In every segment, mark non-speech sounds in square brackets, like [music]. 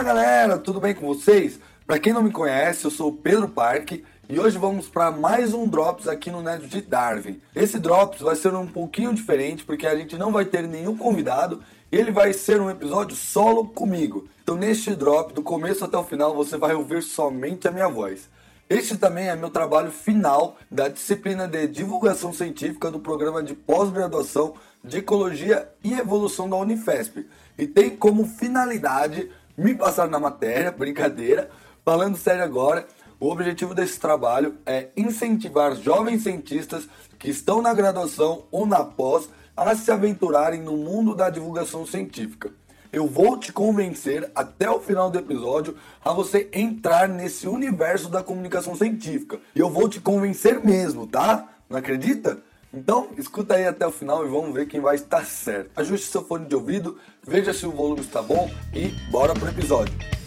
Fala galera, tudo bem com vocês? Para quem não me conhece, eu sou o Pedro Parque e hoje vamos para mais um Drops aqui no Nerd de Darwin. Esse Drops vai ser um pouquinho diferente porque a gente não vai ter nenhum convidado ele vai ser um episódio solo comigo. Então, neste drop, do começo até o final, você vai ouvir somente a minha voz. Este também é meu trabalho final da disciplina de divulgação científica do programa de pós-graduação de Ecologia e Evolução da Unifesp. E tem como finalidade me passar na matéria, brincadeira. Falando sério agora, o objetivo desse trabalho é incentivar jovens cientistas que estão na graduação ou na pós a se aventurarem no mundo da divulgação científica. Eu vou te convencer até o final do episódio a você entrar nesse universo da comunicação científica. E eu vou te convencer mesmo, tá? Não acredita? Então, escuta aí até o final e vamos ver quem vai estar certo. Ajuste seu fone de ouvido, veja se o volume está bom e bora pro episódio.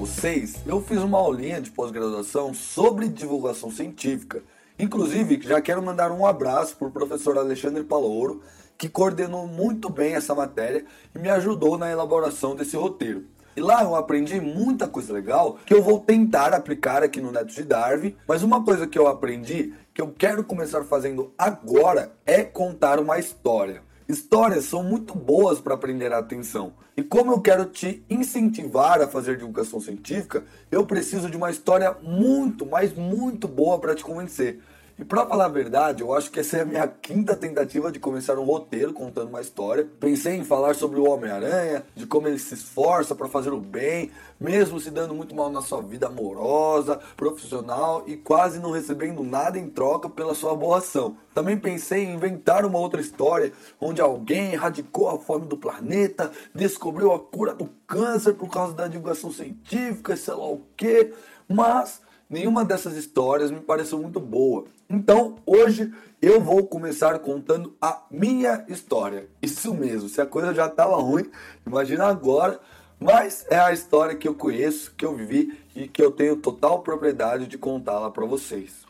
Vocês, eu fiz uma aulinha de pós-graduação sobre divulgação científica. Inclusive, já quero mandar um abraço para o professor Alexandre Palouro, que coordenou muito bem essa matéria e me ajudou na elaboração desse roteiro. E lá eu aprendi muita coisa legal que eu vou tentar aplicar aqui no Neto de Darwin, mas uma coisa que eu aprendi que eu quero começar fazendo agora é contar uma história. Histórias são muito boas para prender a atenção. E como eu quero te incentivar a fazer divulgação científica, eu preciso de uma história muito, mas muito boa para te convencer. E para falar a verdade, eu acho que essa é a minha quinta tentativa de começar um roteiro contando uma história. Pensei em falar sobre o Homem-Aranha, de como ele se esforça para fazer o bem, mesmo se dando muito mal na sua vida amorosa, profissional e quase não recebendo nada em troca pela sua boa ação. Também pensei em inventar uma outra história onde alguém erradicou a fome do planeta, descobriu a cura do câncer por causa da divulgação científica, sei lá o que, mas Nenhuma dessas histórias me pareceu muito boa. Então, hoje eu vou começar contando a minha história. Isso mesmo, se a coisa já estava ruim, imagina agora. Mas é a história que eu conheço, que eu vivi e que eu tenho total propriedade de contá-la para vocês.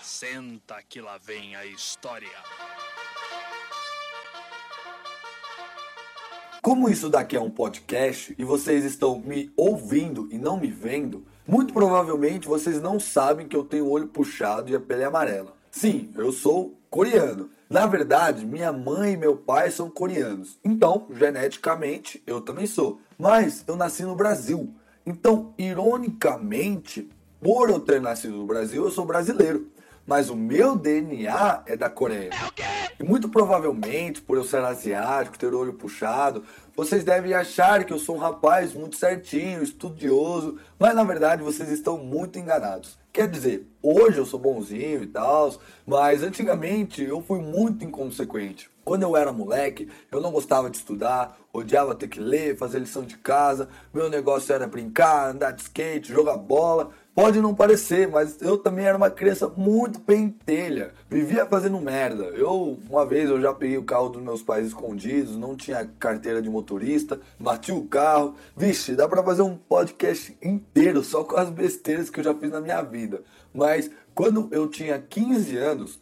Senta que lá vem a história. Como isso daqui é um podcast e vocês estão me ouvindo e não me vendo, muito provavelmente vocês não sabem que eu tenho o olho puxado e a pele amarela. Sim, eu sou coreano. Na verdade, minha mãe e meu pai são coreanos. Então, geneticamente, eu também sou. Mas eu nasci no Brasil. Então, ironicamente, por eu ter nascido no Brasil, eu sou brasileiro mas o meu DNA é da Coreia. E muito provavelmente, por eu ser asiático, ter o olho puxado, vocês devem achar que eu sou um rapaz muito certinho, estudioso, mas na verdade vocês estão muito enganados. Quer dizer, hoje eu sou bonzinho e tal, mas antigamente eu fui muito inconsequente. Quando eu era moleque, eu não gostava de estudar, odiava ter que ler, fazer lição de casa, meu negócio era brincar, andar de skate, jogar bola. Pode não parecer, mas eu também era uma criança muito pentelha. Vivia fazendo merda. Eu, uma vez, eu já peguei o carro dos meus pais escondidos, não tinha carteira de motorista, bati o carro. Vixe, dá pra fazer um podcast inteiro só com as besteiras que eu já fiz na minha vida. Mas quando eu tinha 15 anos,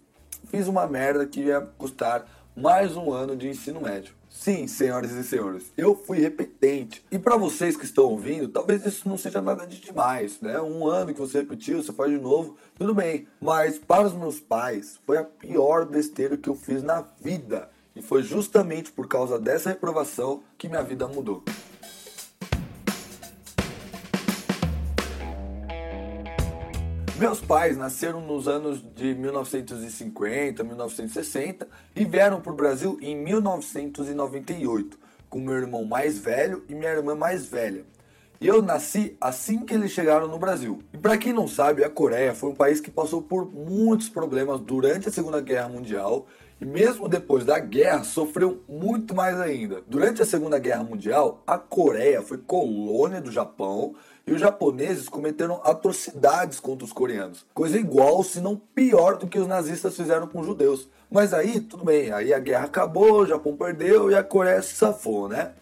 fiz uma merda que ia custar mais um ano de ensino médio. Sim, senhoras e senhores, eu fui repetente. E para vocês que estão ouvindo, talvez isso não seja nada de demais, né? Um ano que você repetiu, você faz de novo, tudo bem. Mas para os meus pais, foi a pior besteira que eu fiz na vida. E foi justamente por causa dessa reprovação que minha vida mudou. Meus pais nasceram nos anos de 1950, 1960 e vieram para o Brasil em 1998, com meu irmão mais velho e minha irmã mais velha. Eu nasci assim que eles chegaram no Brasil. E para quem não sabe, a Coreia foi um país que passou por muitos problemas durante a Segunda Guerra Mundial E mesmo depois da guerra, sofreu muito mais ainda. Durante a Segunda Guerra Mundial, a Coreia foi colônia do Japão e os japoneses cometeram atrocidades contra os coreanos. Coisa igual, se não pior, do que os nazistas fizeram com os judeus. Mas aí, tudo bem, aí a guerra acabou, o Japão perdeu e a Coreia se safou, né?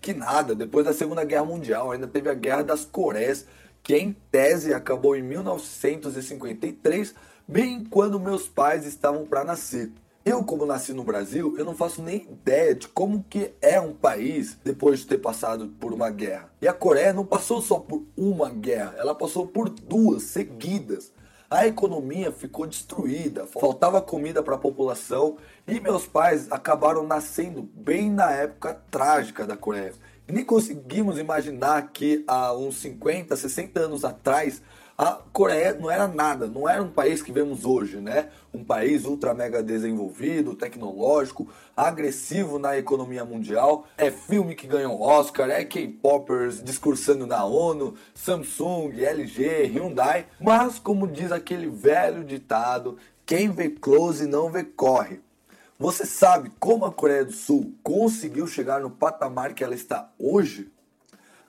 Que nada, depois da Segunda Guerra Mundial ainda teve a Guerra das Coreias, que em tese acabou em 1953, bem quando meus pais estavam para nascer. Eu, como nasci no Brasil, eu não faço nem ideia de como que é um país depois de ter passado por uma guerra. E a Coreia não passou só por uma guerra, ela passou por duas seguidas. A economia ficou destruída, faltava comida para a população e meus pais acabaram nascendo bem na época trágica da Coreia. Nem conseguimos imaginar que há uns 50, 60 anos atrás a Coreia não era nada, não era um país que vemos hoje, né? Um país ultra mega desenvolvido, tecnológico, agressivo na economia mundial. É filme que ganhou Oscar, é K-popers discursando na ONU, Samsung, LG, Hyundai. Mas como diz aquele velho ditado, quem vê close não vê corre. Você sabe como a Coreia do Sul conseguiu chegar no patamar que ela está hoje?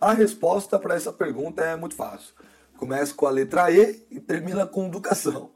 A resposta para essa pergunta é muito fácil Começa com a letra E e termina com educação.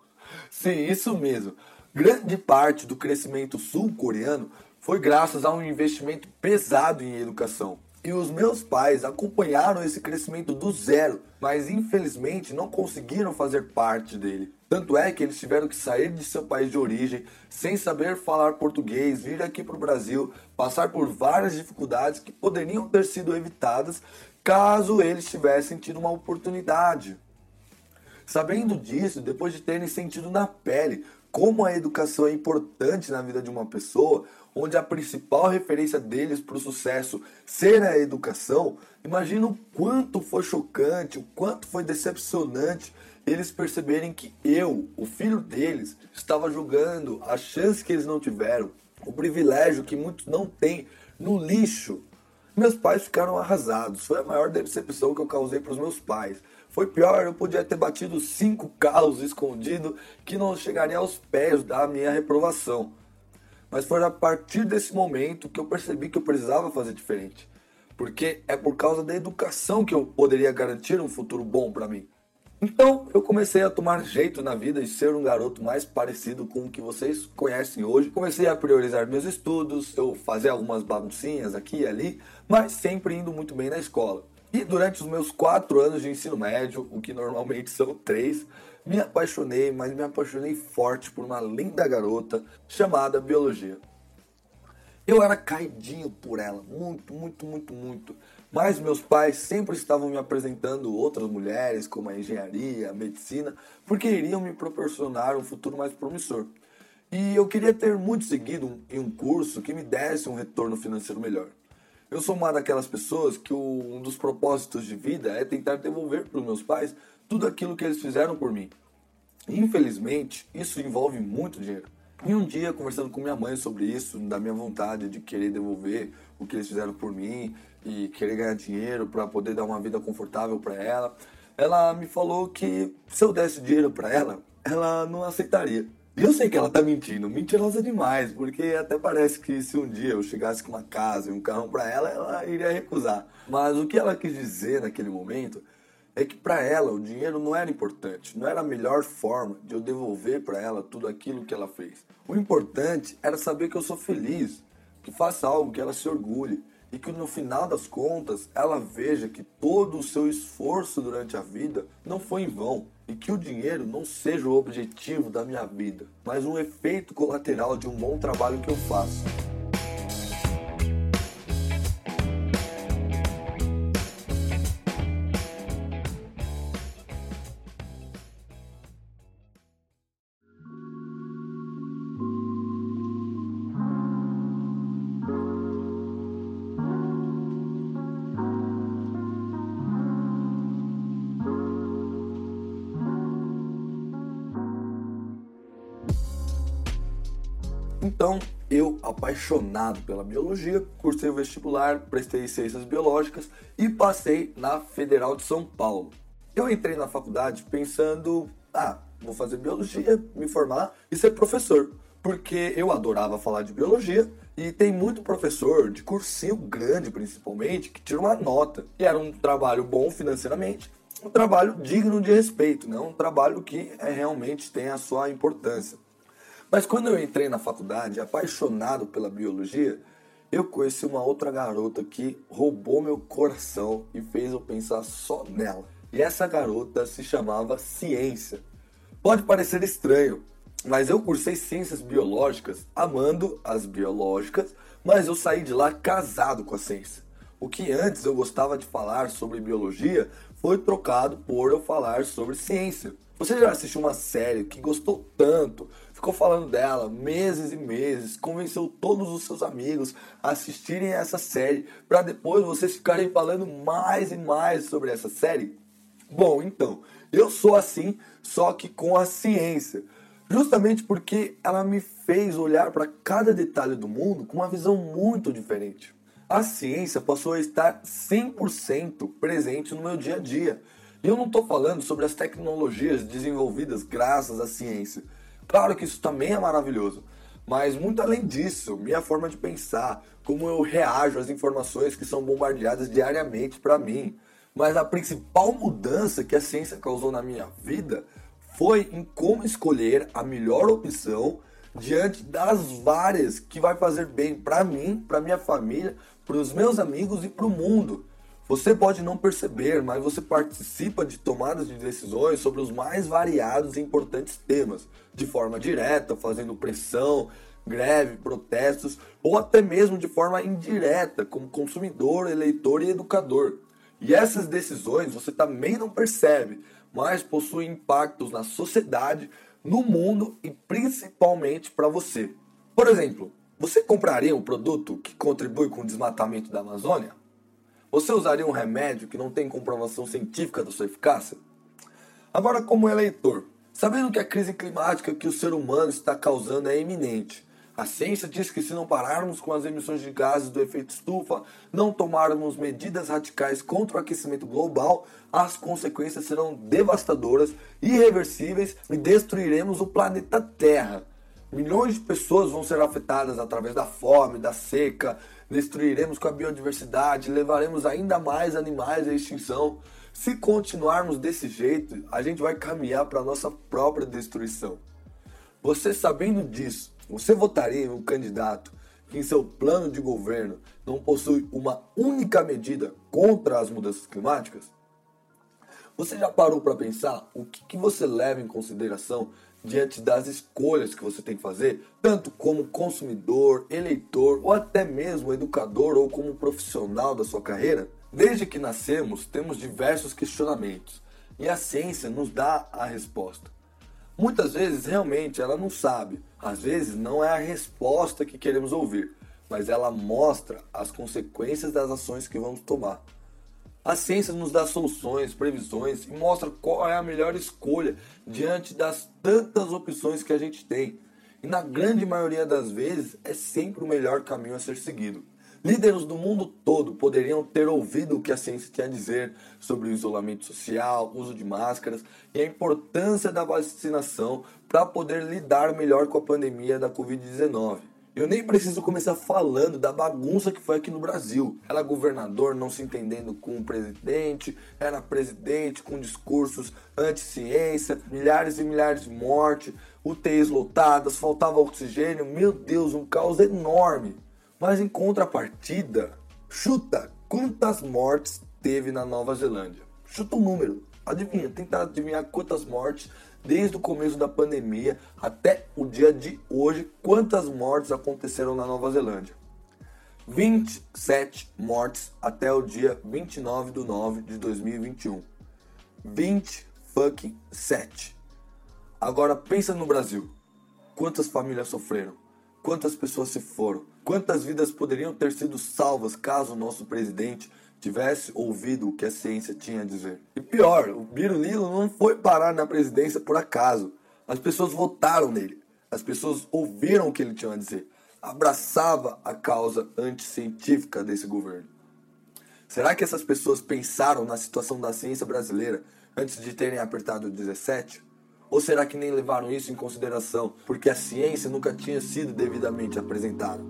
Sim, isso mesmo. Grande parte do crescimento sul-coreano foi graças a um investimento pesado em educação. E os meus pais acompanharam esse crescimento do zero, mas infelizmente não conseguiram fazer parte dele. Tanto é que eles tiveram que sair de seu país de origem sem saber falar português, vir aqui para o Brasil, passar por várias dificuldades que poderiam ter sido evitadas caso eles tivessem tido uma oportunidade. Sabendo disso, depois de terem sentido na pele como a educação é importante na vida de uma pessoa, onde a principal referência deles para o sucesso ser a educação, imagina o quanto foi chocante, o quanto foi decepcionante eles perceberem que eu, o filho deles, estava jogando a chance que eles não tiveram, o privilégio que muitos não têm, no lixo meus pais ficaram arrasados. Foi a maior decepção que eu causei para os meus pais. Foi pior, eu podia ter batido cinco carros escondidos que não chegariam aos pés da minha reprovação. Mas foi a partir desse momento que eu percebi que eu precisava fazer diferente. Porque é por causa da educação que eu poderia garantir um futuro bom para mim. Então eu comecei a tomar jeito na vida e ser um garoto mais parecido com o que vocês conhecem hoje. Comecei a priorizar meus estudos, eu fazia algumas baguncinhas aqui e ali, mas sempre indo muito bem na escola. E durante os meus quatro anos de ensino médio, o que normalmente são três, me apaixonei, mas me apaixonei forte por uma linda garota chamada Biologia. Eu era caidinho por ela, muito, muito, muito, muito. Mas meus pais sempre estavam me apresentando outras mulheres, como a engenharia, a medicina, porque iriam me proporcionar um futuro mais promissor. E eu queria ter muito seguido em um curso que me desse um retorno financeiro melhor. Eu sou uma daquelas pessoas que um dos propósitos de vida é tentar devolver para os meus pais tudo aquilo que eles fizeram por mim. Infelizmente, isso envolve muito dinheiro. E um dia, conversando com minha mãe sobre isso, da minha vontade de querer devolver o que eles fizeram por mim e querer ganhar dinheiro para poder dar uma vida confortável para ela, ela me falou que se eu desse dinheiro para ela, ela não aceitaria. E eu sei que ela tá mentindo, mentirosa demais, porque até parece que se um dia eu chegasse com uma casa e um carro para ela, ela iria recusar. Mas o que ela quis dizer naquele momento é que para ela o dinheiro não era importante, não era a melhor forma de eu devolver para ela tudo aquilo que ela fez. O importante era saber que eu sou feliz, que faça algo que ela se orgulhe e que no final das contas ela veja que todo o seu esforço durante a vida não foi em vão e que o dinheiro não seja o objetivo da minha vida, mas um efeito colateral de um bom trabalho que eu faço. Então, eu, apaixonado pela biologia, cursei o vestibular, prestei ciências biológicas e passei na Federal de São Paulo. Eu entrei na faculdade pensando, ah, vou fazer biologia, me formar e ser professor. porque eu adorava falar de biologia e tem muito professor de cursinho grande, principalmente, que tira uma nota. E era um trabalho bom financeiramente, um trabalho digno de respeito, né? um trabalho que é, realmente tem a sua importância. Mas quando eu entrei na faculdade, apaixonado pela biologia, eu conheci uma outra garota que roubou meu coração e fez eu pensar só nela. E essa garota se chamava Ciência. Pode parecer estranho, mas eu cursei ciências biológicas, amando as biológicas, mas eu saí de lá casado com a ciência. O que antes eu gostava de falar sobre biologia foi trocado por eu falar sobre ciência. Você já assistiu uma série que gostou tanto, ficou falando dela meses e meses, convenceu todos os seus amigos a assistirem essa série, para depois vocês ficarem falando mais e mais sobre essa série? Bom, então, eu sou assim, só que com a ciência. Justamente porque ela me fez olhar para cada detalhe do mundo com uma visão muito diferente. A ciência passou a estar 100% presente no meu dia a dia. E eu não estou falando sobre as tecnologias desenvolvidas graças à ciência. Claro que isso também é maravilhoso, mas muito além disso, minha forma de pensar, como eu reajo às informações que são bombardeadas diariamente para mim. Mas a principal mudança que a ciência causou na minha vida foi em como escolher a melhor opção diante das várias que vai fazer bem para mim, para minha família, para os meus amigos e para o mundo. Você pode não perceber, mas você participa de tomadas de decisões sobre os mais variados e importantes temas, de forma direta, fazendo pressão, greve, protestos, ou até mesmo de forma indireta, como consumidor, eleitor e educador. E essas decisões você também não percebe, mas possuem impactos na sociedade, no mundo e principalmente para você. Por exemplo, você compraria um produto que contribui com o desmatamento da Amazônia? Você usaria um remédio que não tem comprovação científica da sua eficácia? Agora, como eleitor, sabendo que a crise climática que o ser humano está causando é iminente, a ciência diz que se não pararmos com as emissões de gases do efeito estufa, não tomarmos medidas radicais contra o aquecimento global, as consequências serão devastadoras, irreversíveis e destruiremos o planeta Terra. Milhões de pessoas vão ser afetadas através da fome, da seca, destruiremos com a biodiversidade, levaremos ainda mais animais à extinção. Se continuarmos desse jeito, a gente vai caminhar para a nossa própria destruição. Você sabendo disso, você votaria em um candidato que em seu plano de governo não possui uma única medida contra as mudanças climáticas? Você já parou para pensar o que, que você leva em consideração diante das escolhas que você tem que fazer, tanto como consumidor, eleitor ou até mesmo educador ou como profissional da sua carreira? Desde que nascemos, temos diversos questionamentos e a ciência nos dá a resposta. Muitas vezes realmente ela não sabe, às vezes não é a resposta que queremos ouvir, mas ela mostra as consequências das ações que vamos tomar. A ciência nos dá soluções, previsões e mostra qual é a melhor escolha diante das tantas opções que a gente tem. E na grande maioria das vezes é sempre o melhor caminho a ser seguido. Líderes do mundo todo poderiam ter ouvido o que a ciência tinha a dizer sobre o isolamento social, uso de máscaras e a importância da vacinação para poder lidar melhor com a pandemia da Covid-19. Eu nem preciso começar falando da bagunça que foi aqui no Brasil. Era governador não se entendendo com o presidente, era presidente com discursos anti-ciência, milhares e milhares de mortes, UTIs lotadas, faltava oxigênio. Meu Deus, um caos enorme. Mas em contrapartida, chuta quantas mortes teve na Nova Zelândia. Chuta um número. Adivinha, tenta adivinhar quantas mortes desde o começo da pandemia até o dia de hoje, quantas mortes aconteceram na Nova Zelândia? 27 mortes até o dia 29 de 9 de 2021. 20 fucking 7. Agora pensa no Brasil. Quantas famílias sofreram? Quantas pessoas se foram? Quantas vidas poderiam ter sido salvas caso o nosso presidente tivesse ouvido o que a ciência tinha a dizer. E pior, o Birulilo não foi parar na presidência por acaso. As pessoas votaram nele. As pessoas ouviram o que ele tinha a dizer. Abraçava a causa anticientífica desse governo. Será que essas pessoas pensaram na situação da ciência brasileira antes de terem apertado 17? Ou será que nem levaram isso em consideração porque a ciência nunca tinha sido devidamente apresentada?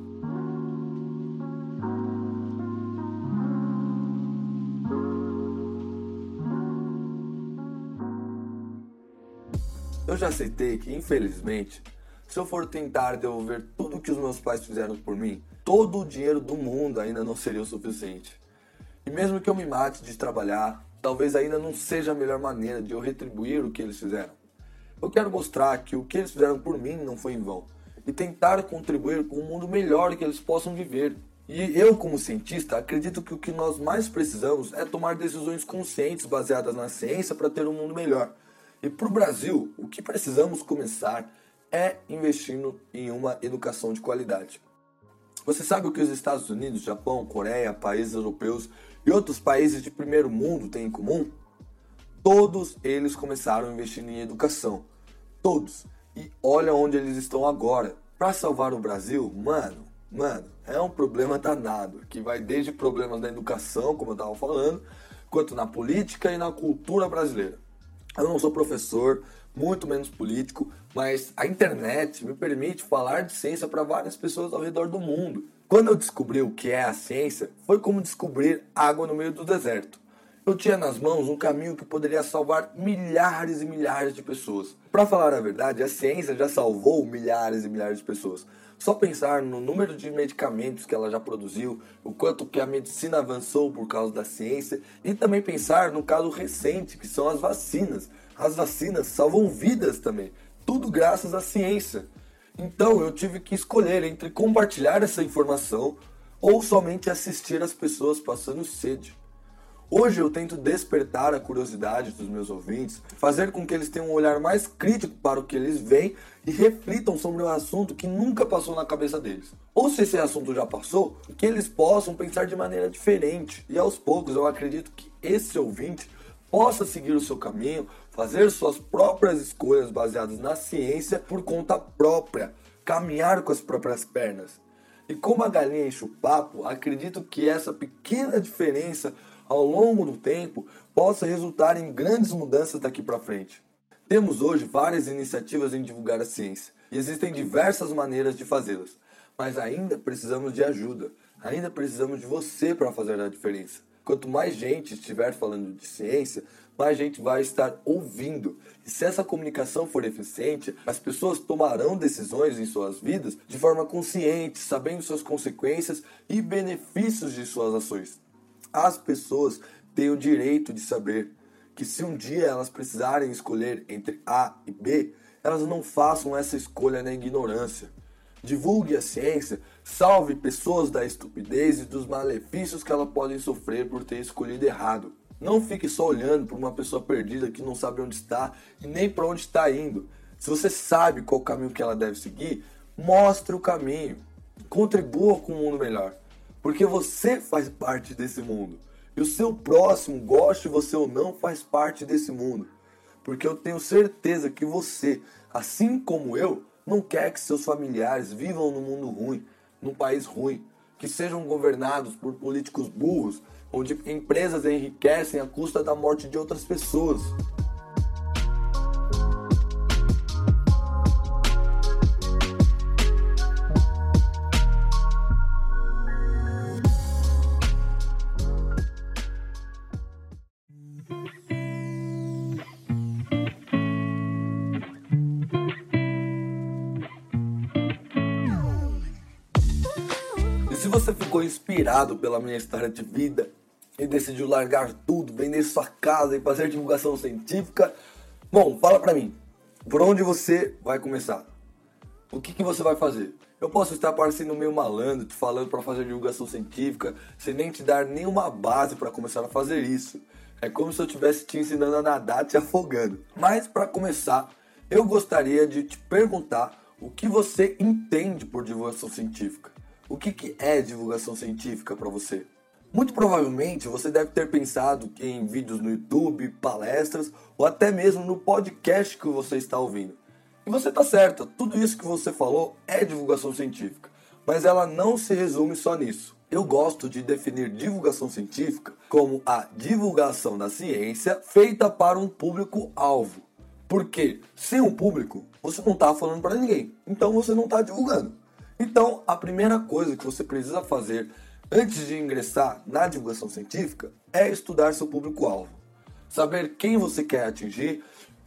Eu já aceitei que, infelizmente, se eu for tentar devolver tudo que os meus pais fizeram por mim, todo o dinheiro do mundo ainda não seria o suficiente. E mesmo que eu me mate de trabalhar, talvez ainda não seja a melhor maneira de eu retribuir o que eles fizeram. Eu quero mostrar que o que eles fizeram por mim não foi em vão e tentar contribuir com um mundo melhor que eles possam viver. E eu, como cientista, acredito que o que nós mais precisamos é tomar decisões conscientes baseadas na ciência para ter um mundo melhor. E para o Brasil, o que precisamos começar é investindo em uma educação de qualidade. Você sabe o que os Estados Unidos, Japão, Coreia, países europeus e outros países de primeiro mundo têm em comum? Todos eles começaram investindo em educação. Todos. E olha onde eles estão agora. Para salvar o Brasil, mano, mano, é um problema danado, que vai desde problemas da educação, como eu estava falando, quanto na política e na cultura brasileira. Eu não sou professor, muito menos político, mas a internet me permite falar de ciência para várias pessoas ao redor do mundo. Quando eu descobri o que é a ciência, foi como descobrir água no meio do deserto. Eu tinha nas mãos um caminho que poderia salvar milhares e milhares de pessoas. Para falar a verdade, a ciência já salvou milhares e milhares de pessoas. Só pensar no número de medicamentos que ela já produziu, o quanto que a medicina avançou por causa da ciência e também pensar no caso recente, que são as vacinas. As vacinas salvam vidas também, tudo graças à ciência. Então eu tive que escolher entre compartilhar essa informação ou somente assistir as pessoas passando sede. Hoje eu tento despertar a curiosidade dos meus ouvintes, fazer com que eles tenham um olhar mais crítico para o que eles veem e reflitam sobre um assunto que nunca passou na cabeça deles. Ou se esse assunto já passou, que eles possam pensar de maneira diferente. E aos poucos eu acredito que esse ouvinte possa seguir o seu caminho, fazer suas próprias escolhas baseadas na ciência por conta própria, caminhar com as próprias pernas. E como a galinha enche o papo, acredito que essa pequena diferença ao longo do tempo possa resultar em grandes mudanças daqui para frente. Temos hoje várias iniciativas em divulgar a ciência e existem diversas maneiras de fazê-las, mas ainda precisamos de ajuda, ainda precisamos de você para fazer a diferença. Quanto mais gente estiver falando de ciência, mais gente vai estar ouvindo. E se essa comunicação for eficiente, as pessoas tomarão decisões em suas vidas de forma consciente, sabendo suas consequências e benefícios de suas ações. As pessoas têm o direito de saber que se um dia elas precisarem escolher entre A e B, elas não façam essa escolha na ignorância. Divulgue a ciência, salve pessoas da estupidez e dos malefícios que elas podem sofrer por ter escolhido errado. Não fique só olhando para uma pessoa perdida que não sabe onde está e nem para onde está indo. Se você sabe qual caminho que ela deve seguir, mostre o caminho. Contribua com um mundo melhor. Porque você faz parte desse mundo. E o seu próximo, goste você ou não, faz parte desse mundo. Porque eu tenho certeza que você, assim como eu, não quer que seus familiares vivam num mundo ruim, num país ruim, que sejam governados por políticos burros, onde empresas enriquecem à custa da morte de outras pessoas. Pela minha história de vida e decidiu largar tudo, vender sua casa e fazer divulgação científica, bom, fala pra mim, por onde você vai começar? O que, que você vai fazer? Eu posso estar parecendo meio malandro, te falando para fazer divulgação científica, sem nem te dar nenhuma base para começar a fazer isso. É como se eu estivesse te ensinando a nadar te afogando. Mas para começar, eu gostaria de te perguntar o que você entende por divulgação científica. O que, que é divulgação científica para você? Muito provavelmente você deve ter pensado em vídeos no YouTube, palestras ou até mesmo no podcast que você está ouvindo. E você está certa, tudo isso que você falou é divulgação científica, mas ela não se resume só nisso. Eu gosto de definir divulgação científica como a divulgação da ciência feita para um público-alvo. Porque sem o público, você não está falando para ninguém. Então você não está divulgando. Então, a primeira coisa que você precisa fazer antes de ingressar na divulgação científica é estudar seu público-alvo. Saber quem você quer atingir,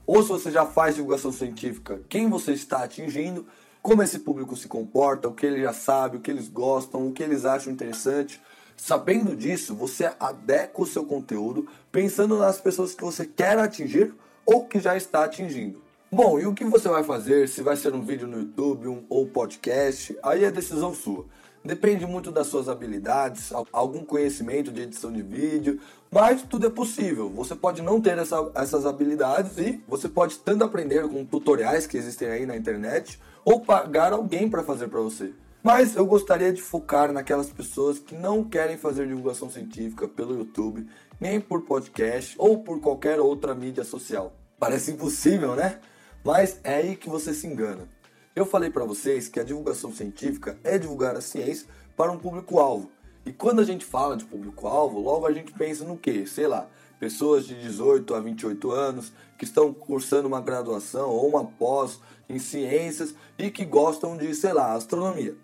ou se você já faz divulgação científica, quem você está atingindo, como esse público se comporta, o que ele já sabe, o que eles gostam, o que eles acham interessante. Sabendo disso, você adequa o seu conteúdo pensando nas pessoas que você quer atingir ou que já está atingindo. Bom, e o que você vai fazer? Se vai ser um vídeo no YouTube um, ou podcast, aí é decisão sua. Depende muito das suas habilidades, algum conhecimento de edição de vídeo, mas tudo é possível. Você pode não ter essa, essas habilidades e você pode tanto aprender com tutoriais que existem aí na internet ou pagar alguém para fazer para você. Mas eu gostaria de focar naquelas pessoas que não querem fazer divulgação científica pelo YouTube, nem por podcast ou por qualquer outra mídia social. Parece impossível, né? Mas é aí que você se engana. Eu falei para vocês que a divulgação científica é divulgar a ciência para um público-alvo. E quando a gente fala de público-alvo, logo a gente pensa no quê? Sei lá, pessoas de 18 a 28 anos que estão cursando uma graduação ou uma pós em ciências e que gostam de, sei lá, astronomia.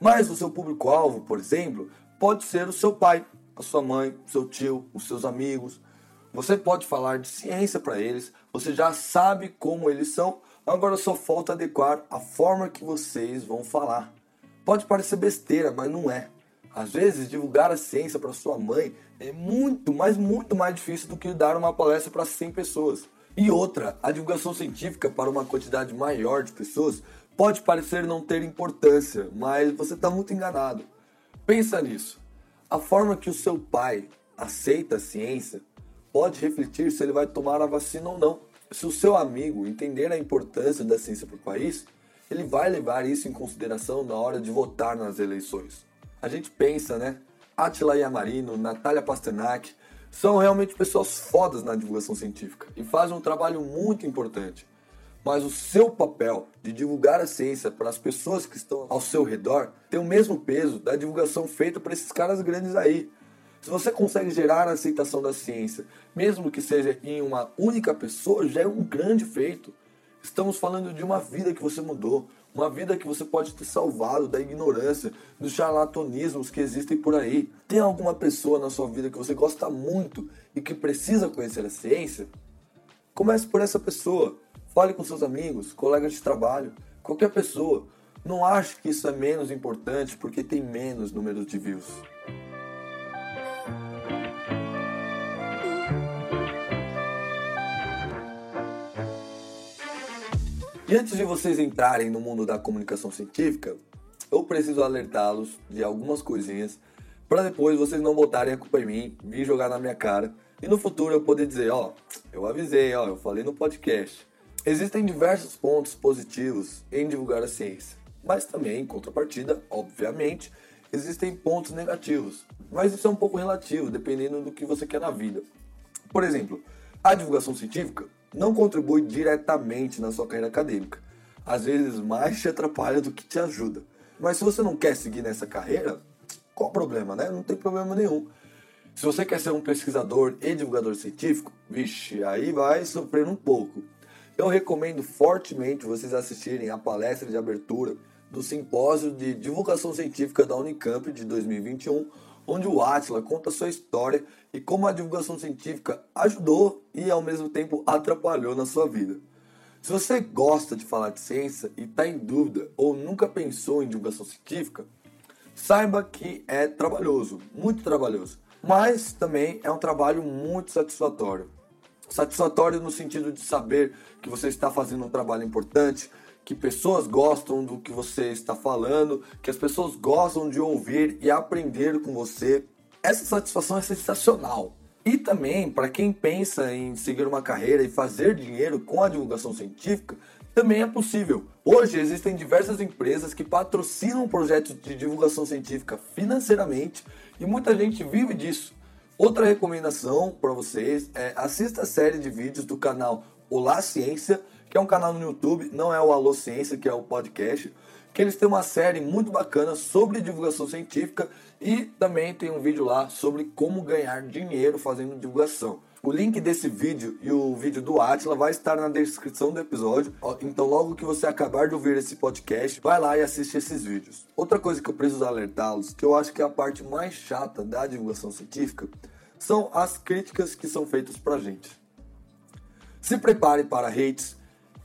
Mas o seu público-alvo, por exemplo, pode ser o seu pai, a sua mãe, o seu tio, os seus amigos, você pode falar de ciência para eles, você já sabe como eles são, agora só falta adequar a forma que vocês vão falar. Pode parecer besteira, mas não é. Às vezes, divulgar a ciência para sua mãe é muito, mas muito mais difícil do que dar uma palestra para 100 pessoas. E outra, a divulgação científica para uma quantidade maior de pessoas pode parecer não ter importância, mas você está muito enganado. Pensa nisso. A forma que o seu pai aceita a ciência pode refletir se ele vai tomar a vacina ou não. Se o seu amigo entender a importância da ciência para o país, ele vai levar isso em consideração na hora de votar nas eleições. A gente pensa, né? Attila Yamarino, Natália Pasternak, são realmente pessoas fodas na divulgação científica e fazem um trabalho muito importante. Mas o seu papel de divulgar a ciência para as pessoas que estão ao seu redor tem o mesmo peso da divulgação feita para esses caras grandes aí. Se você consegue gerar a aceitação da ciência, mesmo que seja em uma única pessoa, já é um grande feito. Estamos falando de uma vida que você mudou, uma vida que você pode ter salvado da ignorância, dos charlatanismos que existem por aí. Tem alguma pessoa na sua vida que você gosta muito e que precisa conhecer a ciência? Comece por essa pessoa. Fale com seus amigos, colegas de trabalho, qualquer pessoa. Não ache que isso é menos importante porque tem menos número de views. E antes de vocês entrarem no mundo da comunicação científica, eu preciso alertá-los de algumas coisinhas para depois vocês não botarem a culpa em mim, vir jogar na minha cara e no futuro eu poder dizer, ó, eu avisei, ó, eu falei no podcast. Existem diversos pontos positivos em divulgar a ciência, mas também, em contrapartida, obviamente, existem pontos negativos. Mas isso é um pouco relativo, dependendo do que você quer na vida. Por exemplo, a divulgação científica não contribui diretamente na sua carreira acadêmica. Às vezes mais te atrapalha do que te ajuda. Mas se você não quer seguir nessa carreira, qual o problema, né? Não tem problema nenhum. Se você quer ser um pesquisador e divulgador científico, vixe, aí vai sofrer um pouco. Eu recomendo fortemente vocês assistirem a palestra de abertura do simpósio de divulgação científica da Unicamp de 2021, onde o Atila conta sua história e como a divulgação científica ajudou e ao mesmo tempo atrapalhou na sua vida. Se você gosta de falar de ciência e está em dúvida ou nunca pensou em divulgação científica, saiba que é trabalhoso, muito trabalhoso, mas também é um trabalho muito satisfatório. Satisfatório no sentido de saber que você está fazendo um trabalho importante, que pessoas gostam do que você está falando, que as pessoas gostam de ouvir e aprender com você. Essa satisfação é sensacional. E também, para quem pensa em seguir uma carreira e fazer dinheiro com a divulgação científica, também é possível. Hoje existem diversas empresas que patrocinam projetos de divulgação científica financeiramente e muita gente vive disso. Outra recomendação para vocês é assista a série de vídeos do canal Olá Ciência que é um canal no YouTube, não é o Alô Ciência, que é o podcast, que eles têm uma série muito bacana sobre divulgação científica e também tem um vídeo lá sobre como ganhar dinheiro fazendo divulgação. O link desse vídeo e o vídeo do Atila vai estar na descrição do episódio. Então, logo que você acabar de ouvir esse podcast, vai lá e assiste esses vídeos. Outra coisa que eu preciso alertá-los, que eu acho que é a parte mais chata da divulgação científica, são as críticas que são feitas pra gente. Se prepare para hates,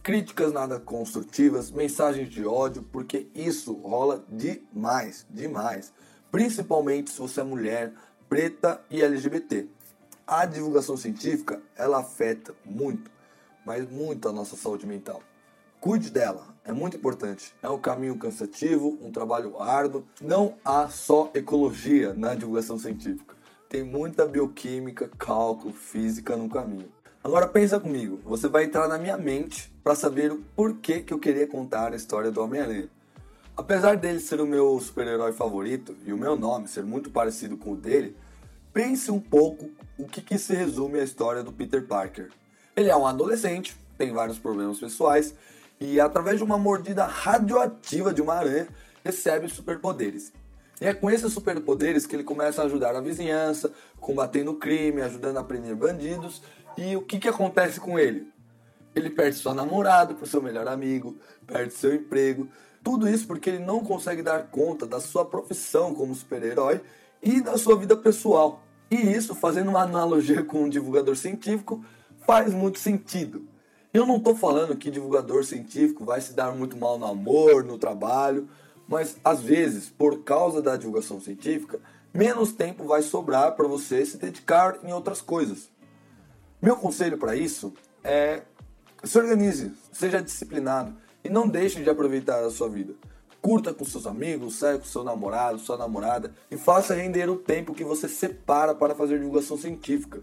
críticas nada construtivas, mensagens de ódio, porque isso rola demais, demais. Principalmente se você é mulher, preta e LGBT. A divulgação científica, ela afeta muito, mas muito a nossa saúde mental. Cuide dela, é muito importante. É um caminho cansativo, um trabalho árduo. Não há só ecologia na divulgação científica. Tem muita bioquímica, cálculo, física no caminho. Agora pensa comigo, você vai entrar na minha mente para saber o porquê que eu queria contar a história do Homem-Aranha. Apesar dele ser o meu super-herói favorito e o meu nome ser muito parecido com o dele, pense um pouco o que, que se resume a história do Peter Parker. Ele é um adolescente, tem vários problemas pessoais e, através de uma mordida radioativa de uma aranha, recebe superpoderes. E é com esses superpoderes que ele começa a ajudar a vizinhança, combatendo o crime, ajudando a prender bandidos. E o que, que acontece com ele? Ele perde sua namorada para seu melhor amigo, perde seu emprego. Tudo isso porque ele não consegue dar conta da sua profissão como super-herói e da sua vida pessoal. E isso, fazendo uma analogia com um divulgador científico, faz muito sentido. Eu não estou falando que divulgador científico vai se dar muito mal no amor, no trabalho, mas às vezes, por causa da divulgação científica, menos tempo vai sobrar para você se dedicar em outras coisas. Meu conselho para isso é se organize, seja disciplinado e não deixe de aproveitar a sua vida. Curta com seus amigos, saia com seu namorado, sua namorada e faça render o tempo que você separa para fazer divulgação científica.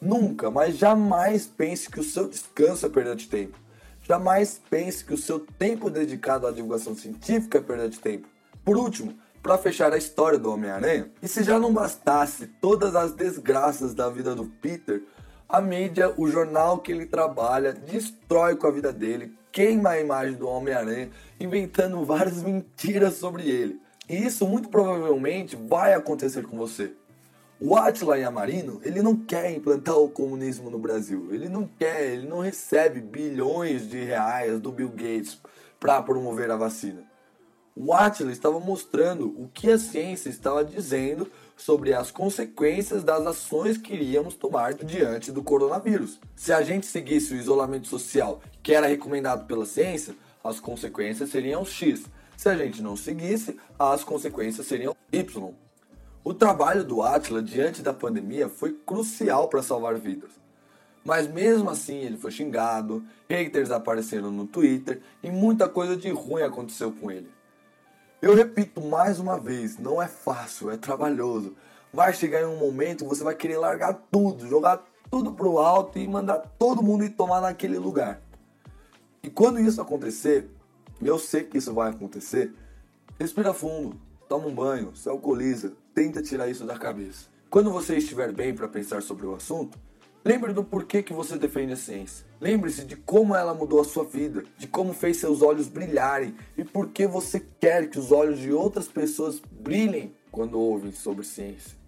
Nunca, mas jamais pense que o seu descanso é perda de tempo. Jamais pense que o seu tempo dedicado à divulgação científica é perda de tempo. Por último, para fechar a história do Homem-Aranha, e se já não bastasse todas as desgraças da vida do Peter, a mídia, o jornal que ele trabalha, destrói com a vida dele, queima a imagem do Homem-Aranha, inventando várias [laughs] mentiras sobre ele. E isso muito provavelmente vai acontecer com você. O Atila Yamarino, ele não quer implantar o comunismo no Brasil. Ele não quer, ele não recebe bilhões de reais do Bill Gates para promover a vacina. O Atila estava mostrando o que a ciência estava dizendo sobre as consequências das ações que iríamos tomar diante do coronavírus. Se a gente seguisse o isolamento social que era recomendado pela ciência, as consequências seriam X. Se a gente não seguisse, as consequências seriam Y. O trabalho do Atila diante da pandemia foi crucial para salvar vidas. Mas mesmo assim ele foi xingado, haters apareceram no Twitter e muita coisa de ruim aconteceu com ele. Eu repito mais uma vez, não é fácil, é trabalhoso. Vai chegar em um momento que você vai querer largar tudo, jogar tudo pro alto e mandar todo mundo ir tomar naquele lugar. E quando isso acontecer, eu sei que isso vai acontecer, respira fundo, toma um banho, se alcooliza, tenta tirar isso da cabeça. Quando você estiver bem para pensar sobre o assunto, lembre do porquê que você defende a ciência. Lembre-se de como ela mudou a sua vida, de como fez seus olhos brilharem e por que você quer que os olhos de outras pessoas brilhem quando ouvem sobre ciência.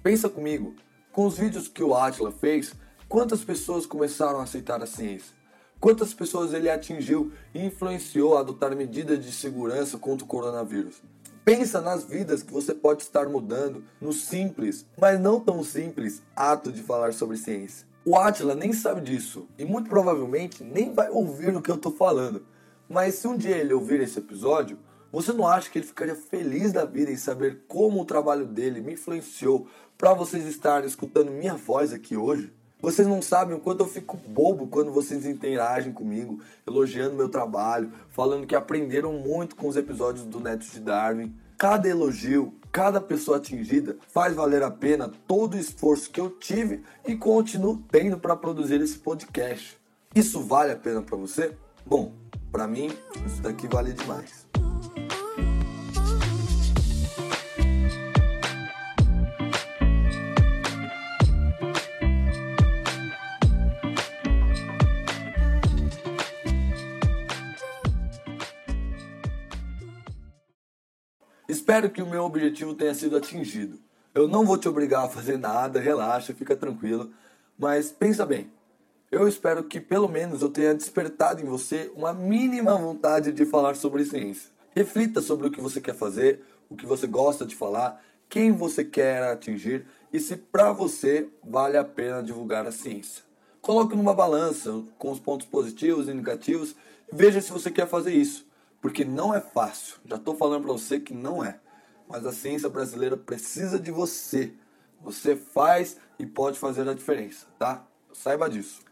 Pensa comigo, com os vídeos que o Atila fez, quantas pessoas começaram a aceitar a ciência? Quantas pessoas ele atingiu e influenciou a adotar medidas de segurança contra o coronavírus? Pensa nas vidas que você pode estar mudando no simples, mas não tão simples, ato de falar sobre ciência. O Atila nem sabe disso e muito provavelmente nem vai ouvir o que eu estou falando. Mas se um dia ele ouvir esse episódio, você não acha que ele ficaria feliz da vida em saber como o trabalho dele me influenciou para vocês estarem escutando minha voz aqui hoje? Vocês não sabem o quanto eu fico bobo quando vocês interagem comigo, elogiando meu trabalho, falando que aprenderam muito com os episódios do Neto de Darwin. Cada elogio, cada pessoa atingida faz valer a pena todo o esforço que eu tive e continuo tendo para produzir esse podcast. Isso vale a pena para você? Bom, para mim, isso daqui vale demais. Espero que o meu objetivo tenha sido atingido. Eu não vou te obrigar a fazer nada, relaxa, fica tranquilo, mas pensa bem. Eu espero que pelo menos eu tenha despertado em você uma mínima vontade de falar sobre ciência. Reflita sobre o que você quer fazer, o que você gosta de falar, quem você quer atingir e se para você vale a pena divulgar a ciência. Coloque numa balança com os pontos positivos e negativos e veja se você quer fazer isso, porque não é fácil. Já estou falando para você que não é. Mas a ciência brasileira precisa de você. Você faz e pode fazer a diferença, tá? Saiba disso.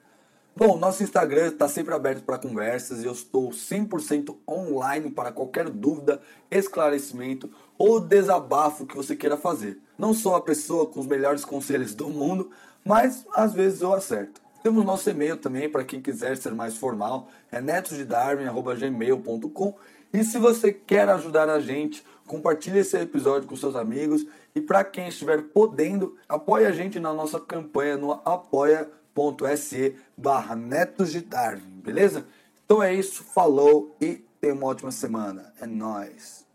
Bom, nosso Instagram está sempre aberto para conversas e eu estou 100% online para qualquer dúvida, esclarecimento ou desabafo que você queira fazer. Não sou a pessoa com os melhores conselhos do mundo, mas às vezes eu acerto. Temos nosso e-mail também para quem quiser ser mais formal, é netosdedarwin.gmail.com e se você quer ajudar a gente, compartilhe esse episódio com seus amigos e para quem estiver podendo, apoie a gente na nossa campanha no apoia.se barra Netos de Darwin, beleza? Então é isso, falou e tenha uma ótima semana. É nóis!